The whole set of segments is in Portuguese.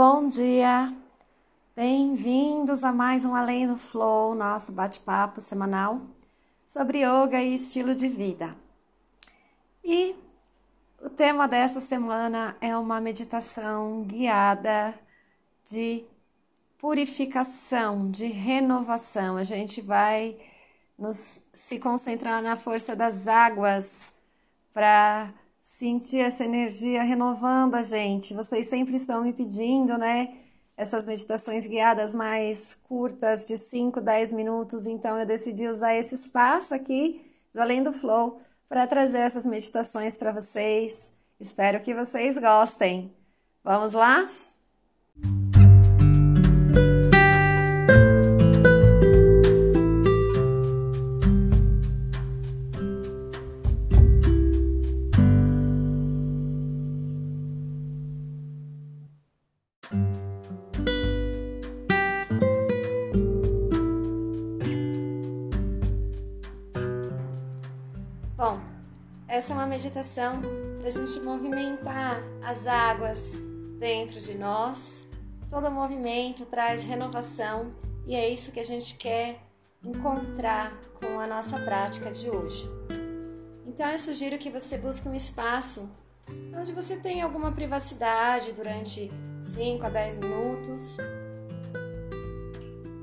Bom dia! Bem-vindos a mais um Além do Flow, nosso bate-papo semanal sobre yoga e estilo de vida. E o tema dessa semana é uma meditação guiada de purificação, de renovação. A gente vai nos se concentrar na força das águas para sentir essa energia renovando a gente. Vocês sempre estão me pedindo, né? Essas meditações guiadas mais curtas, de 5, 10 minutos. Então, eu decidi usar esse espaço aqui do Além do Flow para trazer essas meditações para vocês. Espero que vocês gostem. Vamos lá? Essa é uma meditação para a gente movimentar as águas dentro de nós. Todo movimento traz renovação e é isso que a gente quer encontrar com a nossa prática de hoje. Então eu sugiro que você busque um espaço onde você tenha alguma privacidade durante 5 a 10 minutos.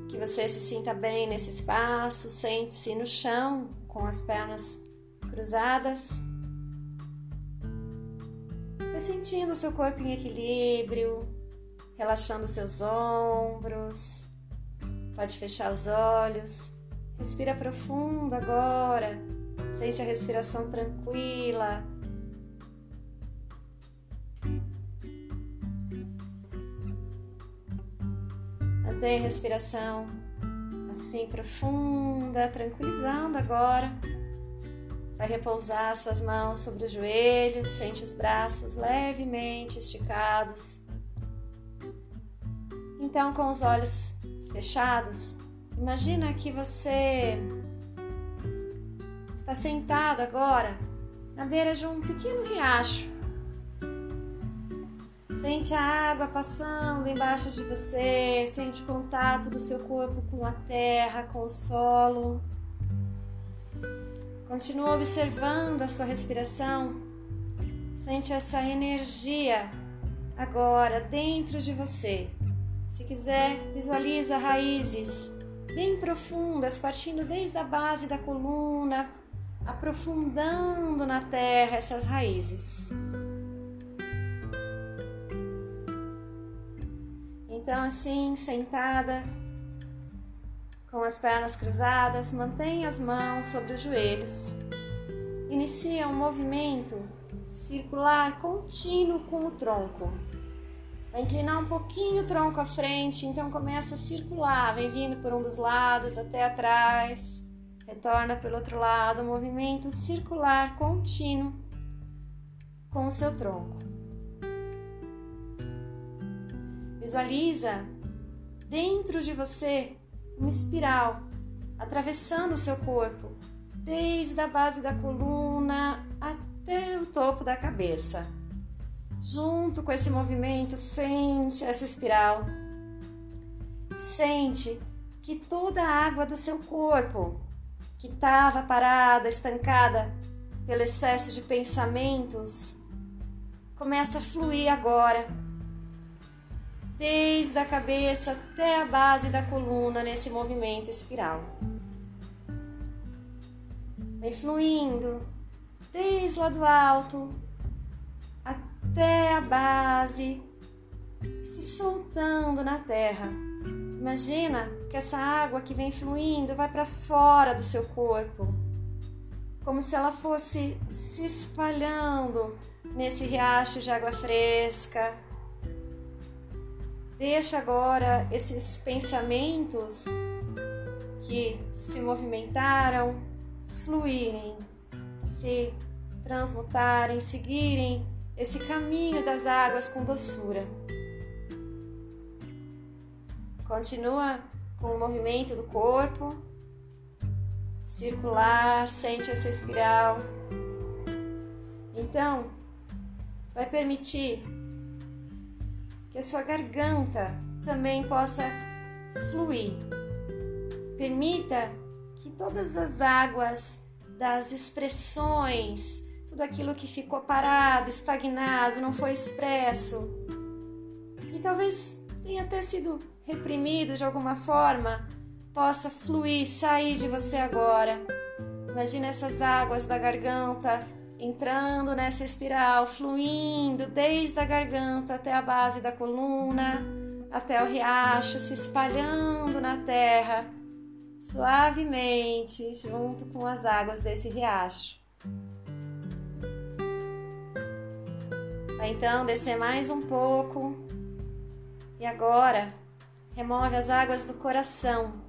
Que você se sinta bem nesse espaço, sente-se no chão com as pernas cruzadas. Vai sentindo o seu corpo em equilíbrio, relaxando seus ombros. Pode fechar os olhos. Respira profundo agora. Sente a respiração tranquila. Mantém a respiração assim profunda, tranquilizando agora. Vai repousar suas mãos sobre os joelhos, sente os braços levemente esticados. Então, com os olhos fechados, imagina que você está sentado agora na beira de um pequeno riacho. Sente a água passando embaixo de você, sente o contato do seu corpo com a terra, com o solo. Continua observando a sua respiração. Sente essa energia agora dentro de você. Se quiser, visualiza raízes bem profundas, partindo desde a base da coluna, aprofundando na terra essas raízes. Então, assim, sentada, com as pernas cruzadas, mantenha as mãos sobre os joelhos. Inicia um movimento circular contínuo com o tronco. Vai inclinar um pouquinho o tronco à frente, então começa a circular, vem vindo por um dos lados até atrás, retorna pelo outro lado, um movimento circular contínuo com o seu tronco. Visualiza dentro de você uma espiral atravessando o seu corpo, desde a base da coluna até o topo da cabeça. Junto com esse movimento, sente essa espiral. Sente que toda a água do seu corpo, que estava parada, estancada pelo excesso de pensamentos, começa a fluir agora desde a cabeça até a base da coluna nesse movimento espiral. Vem fluindo desde lá do alto até a base, se soltando na terra. Imagina que essa água que vem fluindo vai para fora do seu corpo, como se ela fosse se espalhando nesse riacho de água fresca Deixa agora esses pensamentos que se movimentaram fluírem, se transmutarem, seguirem esse caminho das águas com doçura. Continua com o movimento do corpo circular, sente essa espiral. Então, vai permitir que a sua garganta também possa fluir. Permita que todas as águas das expressões, tudo aquilo que ficou parado, estagnado, não foi expresso, que talvez tenha até sido reprimido de alguma forma, possa fluir, sair de você agora. Imagina essas águas da garganta entrando nessa espiral, fluindo desde a garganta até a base da coluna, até o riacho, se espalhando na terra, suavemente, junto com as águas desse riacho. Vai então descer mais um pouco. E agora, remove as águas do coração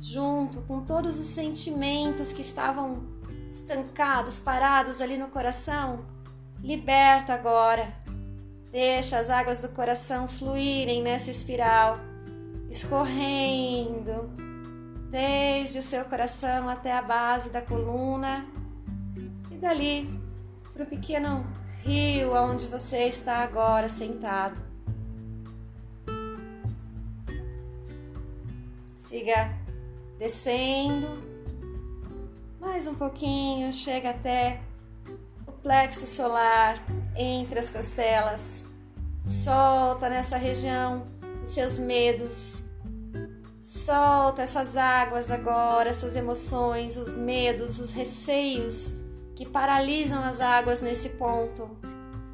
junto com todos os sentimentos que estavam estancados, parados ali no coração, liberta agora. Deixa as águas do coração fluírem nessa espiral, escorrendo desde o seu coração até a base da coluna e dali para o pequeno rio onde você está agora sentado. Siga descendo mais um pouquinho, chega até o plexo solar entre as costelas. Solta nessa região os seus medos. Solta essas águas agora, essas emoções, os medos, os receios que paralisam as águas nesse ponto.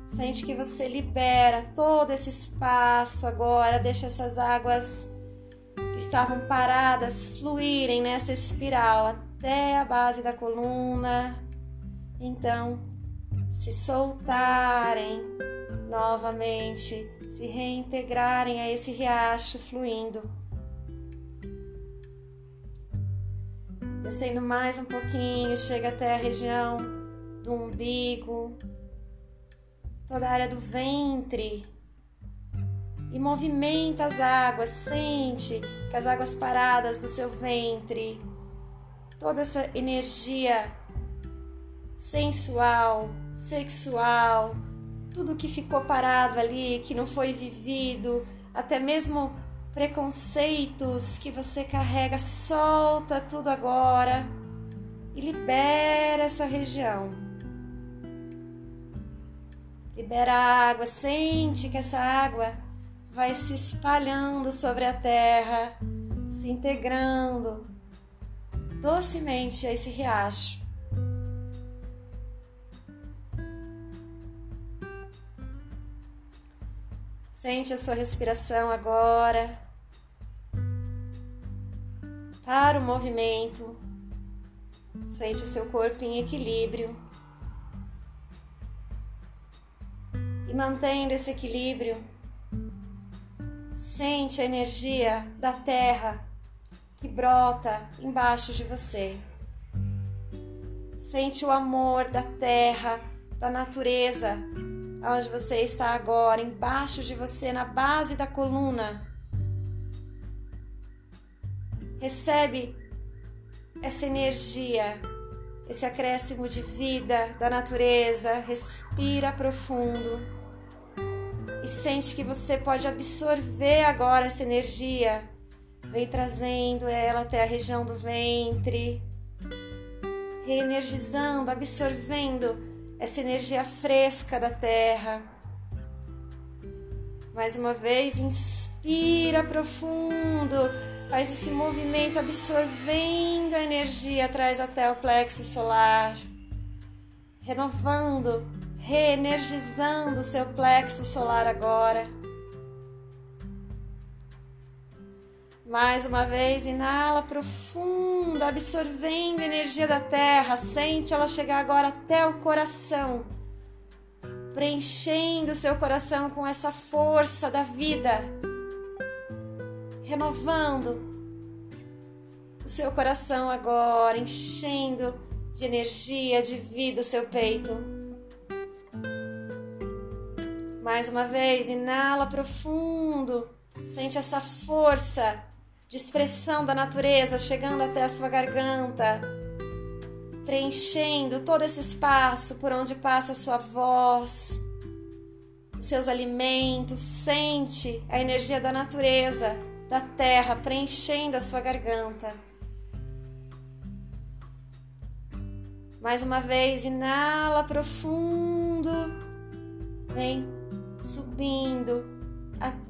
Sente que você libera todo esse espaço agora, deixa essas águas que estavam paradas fluírem nessa espiral até a base da coluna. Então, se soltarem novamente, se reintegrarem a esse riacho fluindo. Descendo mais um pouquinho, chega até a região do umbigo, toda a área do ventre e movimenta as águas, sente que as águas paradas do seu ventre, toda essa energia sensual, sexual, tudo que ficou parado ali, que não foi vivido, até mesmo preconceitos que você carrega, solta tudo agora e libera essa região. Libera a água, sente que essa água vai se espalhando sobre a terra, se integrando docemente a esse riacho. Sente a sua respiração agora. Para o movimento. Sente o seu corpo em equilíbrio. E mantendo esse equilíbrio, Sente a energia da terra que brota embaixo de você. Sente o amor da terra, da natureza, onde você está agora, embaixo de você, na base da coluna. Recebe essa energia, esse acréscimo de vida da natureza. Respira profundo e sente que você pode absorver agora essa energia. Vem trazendo ela até a região do ventre, reenergizando, absorvendo essa energia fresca da terra. Mais uma vez, inspira profundo, faz esse movimento absorvendo a energia, traz até o plexo solar, renovando reenergizando seu plexo solar agora. Mais uma vez, inala profundo, absorvendo a energia da terra. Sente ela chegar agora até o coração, preenchendo seu coração com essa força da vida, renovando o seu coração agora, enchendo de energia, de vida o seu peito. Mais uma vez, inala profundo. Sente essa força de expressão da natureza chegando até a sua garganta, preenchendo todo esse espaço por onde passa a sua voz. os seus alimentos, sente a energia da natureza, da terra preenchendo a sua garganta. Mais uma vez, inala profundo, vem subindo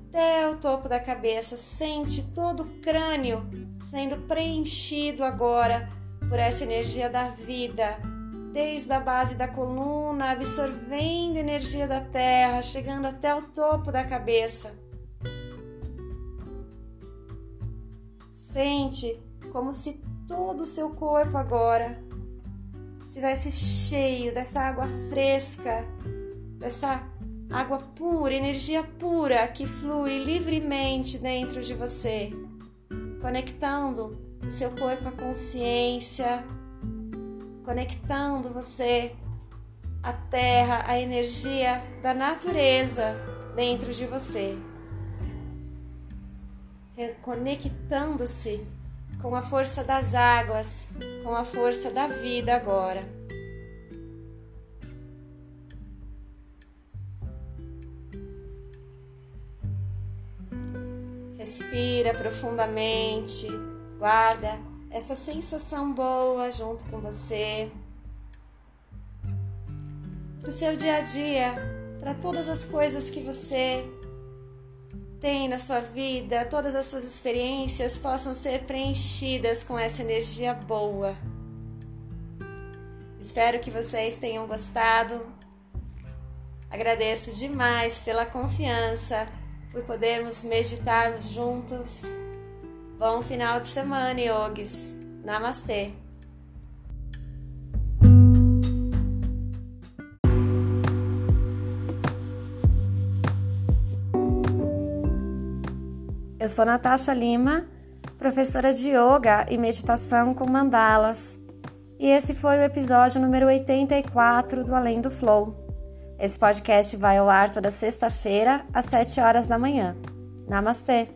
até o topo da cabeça, sente todo o crânio sendo preenchido agora por essa energia da vida, desde a base da coluna, absorvendo energia da terra, chegando até o topo da cabeça. Sente como se todo o seu corpo agora estivesse cheio dessa água fresca, dessa água pura, energia pura que flui livremente dentro de você, conectando o seu corpo à consciência, conectando você à terra, à energia da natureza dentro de você. Reconectando-se com a força das águas, com a força da vida agora. Respira profundamente, guarda essa sensação boa junto com você. Para o seu dia a dia, para todas as coisas que você tem na sua vida, todas as suas experiências possam ser preenchidas com essa energia boa. Espero que vocês tenham gostado. Agradeço demais pela confiança, por podermos meditarmos juntos. Bom final de semana, yogis. Namastê. Eu sou Natasha Lima, professora de yoga e meditação com mandalas. E esse foi o episódio número 84 do Além do Flow. Esse podcast vai ao ar toda sexta-feira, às 7 horas da manhã. Namastê!